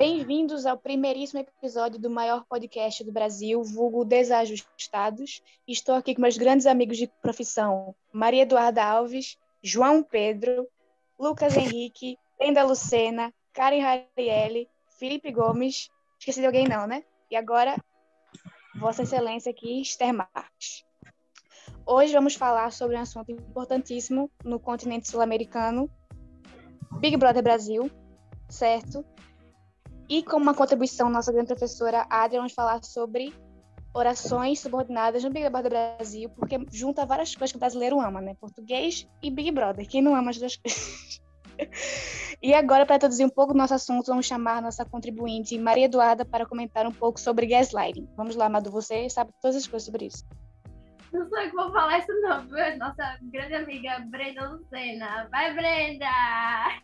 Bem-vindos ao primeiríssimo episódio do maior podcast do Brasil, vulgo Desajustados. Estou aqui com meus grandes amigos de profissão, Maria Eduarda Alves, João Pedro, Lucas Henrique, Brenda Lucena, Karen Rarielli, Felipe Gomes. Esqueci de alguém não, né? E agora, Vossa Excelência aqui, Esther Marques. Hoje vamos falar sobre um assunto importantíssimo no continente sul-americano, Big Brother Brasil, certo? E como uma contribuição, nossa grande professora Adria, vamos falar sobre orações subordinadas no Big Brother Brasil, porque junta várias coisas que o brasileiro ama, né? Português e Big Brother. Quem não ama as duas coisas? e agora, para traduzir um pouco do nosso assunto, vamos chamar nossa contribuinte Maria Eduarda para comentar um pouco sobre gaslighting. Vamos lá, Madu, você sabe todas as coisas sobre isso. Não sou eu que vou falar isso não? Nossa grande amiga Brenda Lucena. Vai, Brenda!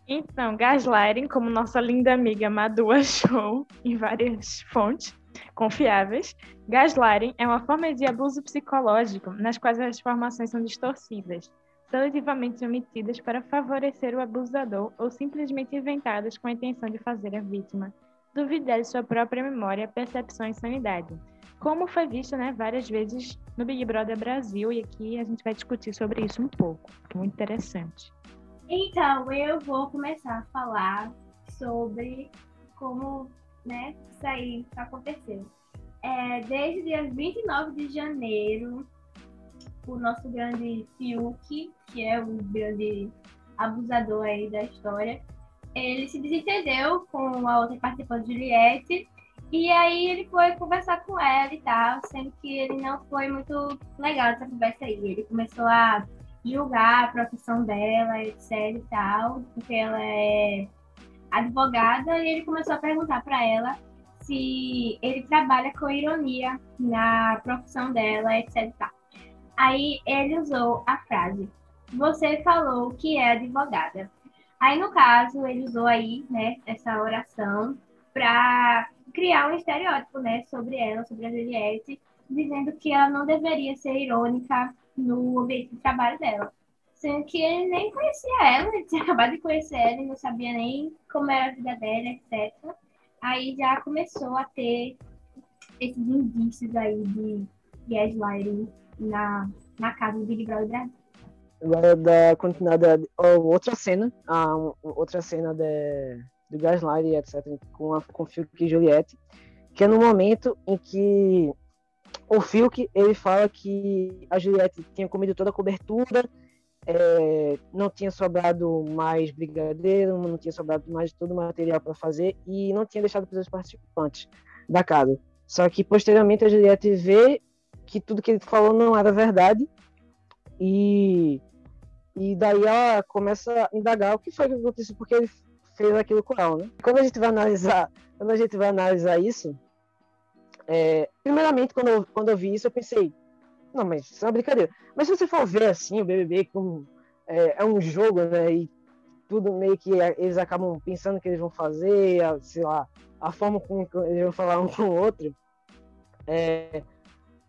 Então, gaslighting, como nossa linda amiga Madu achou em várias fontes confiáveis, gaslighting é uma forma de abuso psicológico nas quais as informações são distorcidas, seletivamente omitidas para favorecer o abusador ou simplesmente inventadas com a intenção de fazer a vítima duvidar de sua própria memória, percepção e sanidade como foi visto né, várias vezes no Big Brother Brasil, e aqui a gente vai discutir sobre isso um pouco. Muito interessante. Então, eu vou começar a falar sobre como né, isso aí aconteceu. É, desde dia 29 de janeiro, o nosso grande Fiuk, que é o grande abusador aí da história, ele se desentendeu com a outra participante, Juliette, e aí ele foi conversar com ela e tal, sendo que ele não foi muito legal essa conversa aí. Ele começou a julgar a profissão dela, etc e tal, porque ela é advogada, e ele começou a perguntar para ela se ele trabalha com ironia na profissão dela, etc e tal. Aí ele usou a frase: "Você falou que é advogada". Aí no caso, ele usou aí, né, essa oração para criar um estereótipo, né, sobre ela, sobre a Juliette, dizendo que ela não deveria ser irônica no ambiente de trabalho dela. Sendo que ele nem conhecia ela, ele tinha acabado de conhecer ela e não sabia nem como era a vida dela, etc. Aí já começou a ter esses indícios aí de gaslighting na, na casa do Big Brother Brasil. Agora, da continuada, outra cena, a outra cena de do Gaslight, etc., com, a, com Fiuk e Juliette, que é no momento em que o Fiuk ele fala que a Juliette tinha comido toda a cobertura, é, não tinha sobrado mais brigadeiro, não tinha sobrado mais todo o material para fazer e não tinha deixado para os participantes da casa. Só que posteriormente a Juliette vê que tudo que ele falou não era verdade e e daí ela começa a indagar o que foi que aconteceu, porque ele fez aquilo com ela, né? Quando a gente vai analisar, quando a gente vai analisar isso, é, primeiramente quando eu, quando eu vi isso eu pensei, não, mas isso é uma brincadeira. Mas se você for ver assim o BBB como é, é um jogo, né? E tudo meio que eles acabam pensando que eles vão fazer, a, sei lá, a forma como eles vão falar um com o outro. É,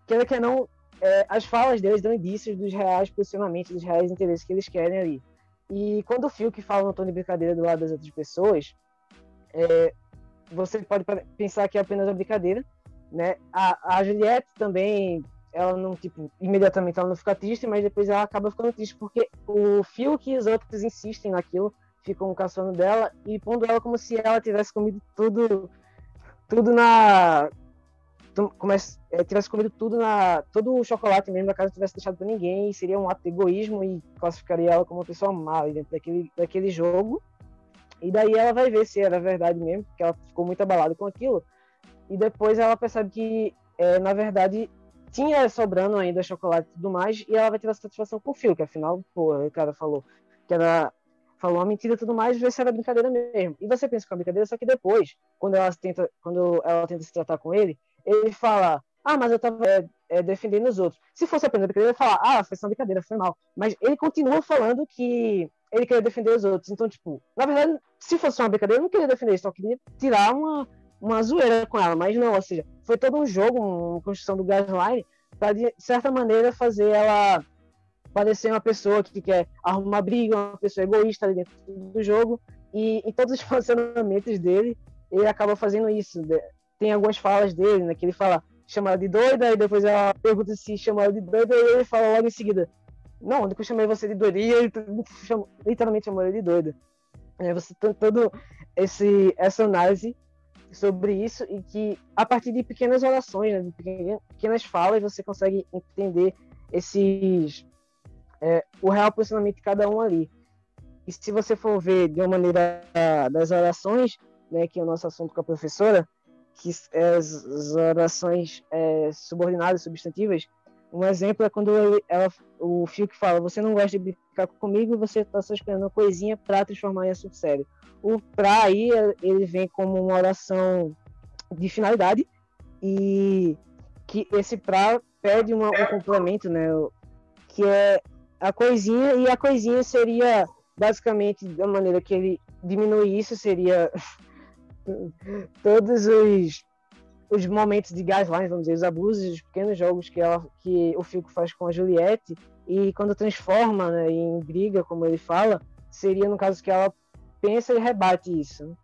que não, é, as falas deles dão indícios dos reais posicionamentos, dos reais interesses que eles querem ali. E quando o que fala no tom de brincadeira do lado das outras pessoas, é, você pode pensar que é apenas uma brincadeira, né? A, a Juliette também, ela não, tipo, imediatamente ela não fica triste, mas depois ela acaba ficando triste, porque o Phil que os outros insistem naquilo, ficam caçando dela e pondo ela como se ela tivesse comido tudo, tudo na comece, é, tivesse comido tudo na todo o chocolate mesmo da casa tivesse deixado para ninguém seria um ato de egoísmo e classificaria ela como uma pessoa má dentro daquele, daquele jogo e daí ela vai ver se era verdade mesmo porque ela ficou muito abalada com aquilo e depois ela percebe que é, na verdade tinha sobrando ainda chocolate e tudo mais e ela vai ter a satisfação com o fio que afinal pô, o cara falou que era falou uma mentira e tudo mais, ver se era brincadeira mesmo. E você pensa que é brincadeira, só que depois, quando ela tenta, quando ela tenta se tratar com ele, ele fala, ah, mas eu tava é, é, defendendo os outros. Se fosse apenas brincadeira, ele fala, ah, foi só brincadeira, foi mal. Mas ele continua falando que ele queria defender os outros. Então, tipo, na verdade, se fosse uma brincadeira, ele não queria defender, só queria tirar uma, uma zoeira com ela. Mas não, ou seja, foi todo um jogo, uma construção do gasline, para de certa maneira fazer ela parecer uma pessoa que quer arrumar briga, uma pessoa egoísta dentro do jogo. E em todos os posicionamentos dele, ele acaba fazendo isso. Tem algumas falas dele, né, que ele fala, chama ela de doida, e depois ela pergunta se chama ela de doida, e ele fala logo em seguida, não, depois chamei você de doida, e ele literalmente chamou ele de doida. É, você tem esse, essa análise sobre isso e que a partir de pequenas orações, né, de pequenas falas, você consegue entender esses é, o real posicionamento de cada um ali. E se você for ver de uma maneira das orações, né, que é o nosso assunto com a professora, que é as, orações é, subordinadas, substantivas, um exemplo é quando ele, ela, o Fio que fala, você não gosta de brincar comigo, você está só esperando uma coisinha para transformar em assunto sério. O pra aí, ele vem como uma oração de finalidade e que esse pra pede uma, um complemento, né? Que é a coisinha, e a coisinha seria basicamente da maneira que ele diminui isso, seria todos os, os momentos de gaslighting, vamos dizer, os abusos, os pequenos jogos que, ela, que o Fico faz com a Juliette, e quando transforma né, em briga, como ele fala, seria no caso que ela pensa e rebate isso.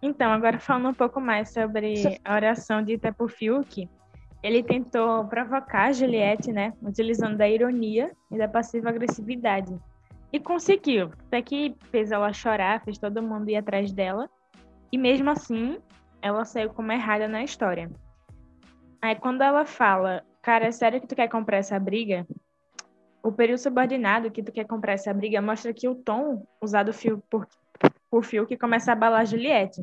Então, agora falando um pouco mais sobre a oração dita por Fiuk, ele tentou provocar a Juliette, né, utilizando da ironia e da passiva agressividade. E conseguiu, até que fez ela chorar, fez todo mundo ir atrás dela. E mesmo assim, ela saiu como errada na história. Aí quando ela fala, cara, é sério que tu quer comprar essa briga? O período subordinado que tu quer comprar essa briga mostra que o tom usado por, por Phil que começa a abalar Juliette.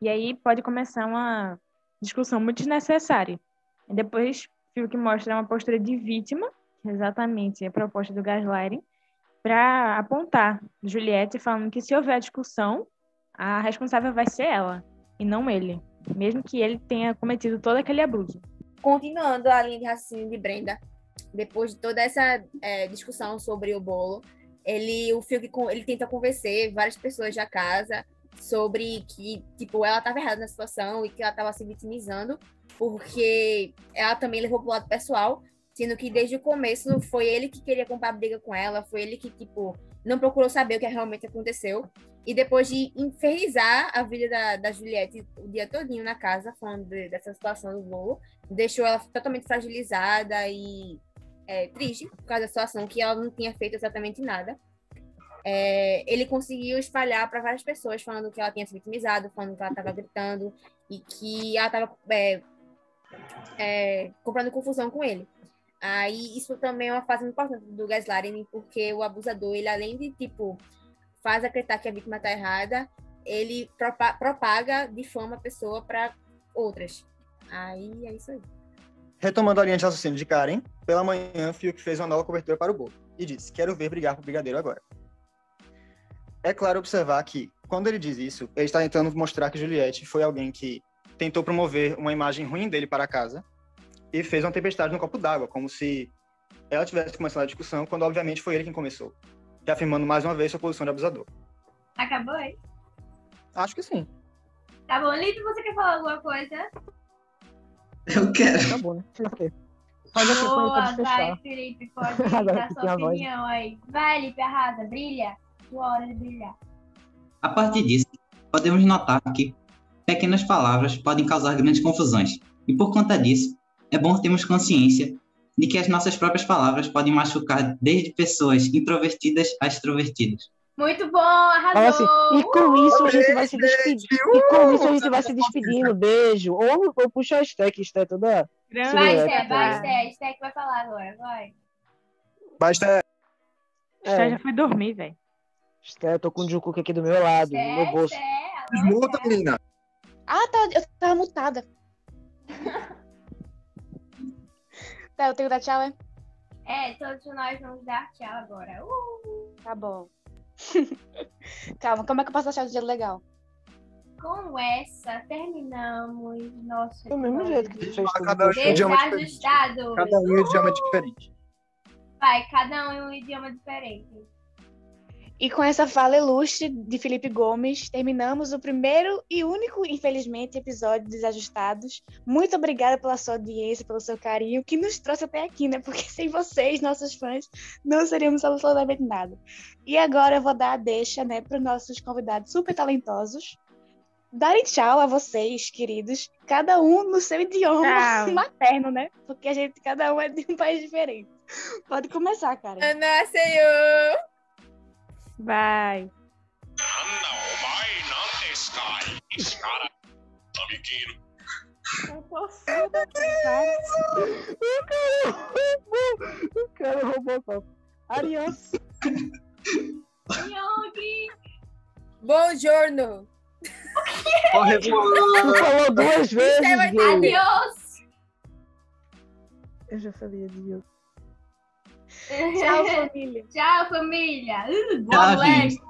E aí pode começar uma discussão muito desnecessária. E depois, que mostra uma postura de vítima, é exatamente a proposta do gaslighting, para apontar Juliette falando que se houver discussão, a responsável vai ser ela e não ele, mesmo que ele tenha cometido todo aquele abuso. Continuando a linha de raciocínio de Brenda, depois de toda essa é, discussão sobre o bolo, ele o Phil ele tenta convencer várias pessoas da casa sobre que tipo ela estava errada na situação e que ela estava se vitimizando porque ela também levou pro lado pessoal, sendo que desde o começo foi ele que queria comprar briga com ela, foi ele que, tipo, não procurou saber o que realmente aconteceu. E depois de infernizar a vida da, da Juliette o dia todinho na casa, falando de, dessa situação do voo, deixou ela totalmente fragilizada e é, triste por causa da situação, que ela não tinha feito exatamente nada. É, ele conseguiu espalhar para várias pessoas, falando que ela tinha se vitimizado, falando que ela estava gritando e que ela estava é, é, comprando confusão com ele. Aí isso também é uma fase importante do gaslighting, porque o abusador, ele além de, tipo, faz acreditar que a vítima está errada, ele propaga, difama a pessoa para outras. Aí é isso aí. Retomando a linha de raciocínio de Karen, pela manhã, Fiuk fez uma nova cobertura para o bolo e disse: Quero ver brigar pro brigadeiro agora. É claro observar que, quando ele diz isso, ele está tentando mostrar que Juliette foi alguém que tentou promover uma imagem ruim dele para casa e fez uma tempestade no copo d'água, como se ela tivesse começado a discussão, quando obviamente foi ele quem começou, reafirmando mais uma vez sua posição de abusador. Acabou aí? Acho que sim. Tá bom, Lito, você quer falar alguma coisa? Eu quero. Tá bom, né? Boa, vai, Felipe, pode dar sua opinião aí. Vai, Lipe, arrasa, brilha. Sua hora de brilhar. A partir disso, podemos notar que pequenas palavras podem causar grandes confusões, e por conta disso, é bom termos consciência de que as nossas próprias palavras podem machucar desde pessoas introvertidas a extrovertidas. Muito bom, arrasou! Assim, e com isso a gente vai se despedir. E com isso a gente vai se despedindo. Beijo. Ou, ou puxa a stack, stack toda. Vai, Sté, vai, Sté. Stack vai falar agora, vai. Vai, Sté. Sté já foi dormir, velho. Sté, eu tô com o Jucu aqui do meu lado, no meu bolso. Desmuta, menina. Ah, tá. Eu tava mutada. tá, eu tenho que dar tchau, é? É, todos nós vamos dar tchau agora. Uh! Tá bom. Calma, como é que eu posso achar o dia legal? Com essa, terminamos nosso. Do mesmo jeito que você fez tudo. Cada um um idioma diferente. Cada um um idioma diferente. Vai, cada um em um idioma diferente. E com essa fala ilustre de Felipe Gomes, terminamos o primeiro e único, infelizmente, episódio de Desajustados. Muito obrigada pela sua audiência, pelo seu carinho, que nos trouxe até aqui, né? Porque sem vocês, nossos fãs, não seríamos absolutamente nada. E agora eu vou dar a deixa, né, para os nossos convidados super talentosos. darem tchau a vocês, queridos, cada um no seu idioma Tchau. materno, né? Porque a gente, cada um é de um país diferente. Pode começar, cara. Annyeonghaseyo! Vai. Esse cara tá me guindo. Eu posso. O cara roubou o copo. Arians. Yogi. Bom giorno. Tu falou duas é vezes. Adiós. Eu já sabia de Tchau, família. Tchau, família! Uh, Tchau, moleque. gente.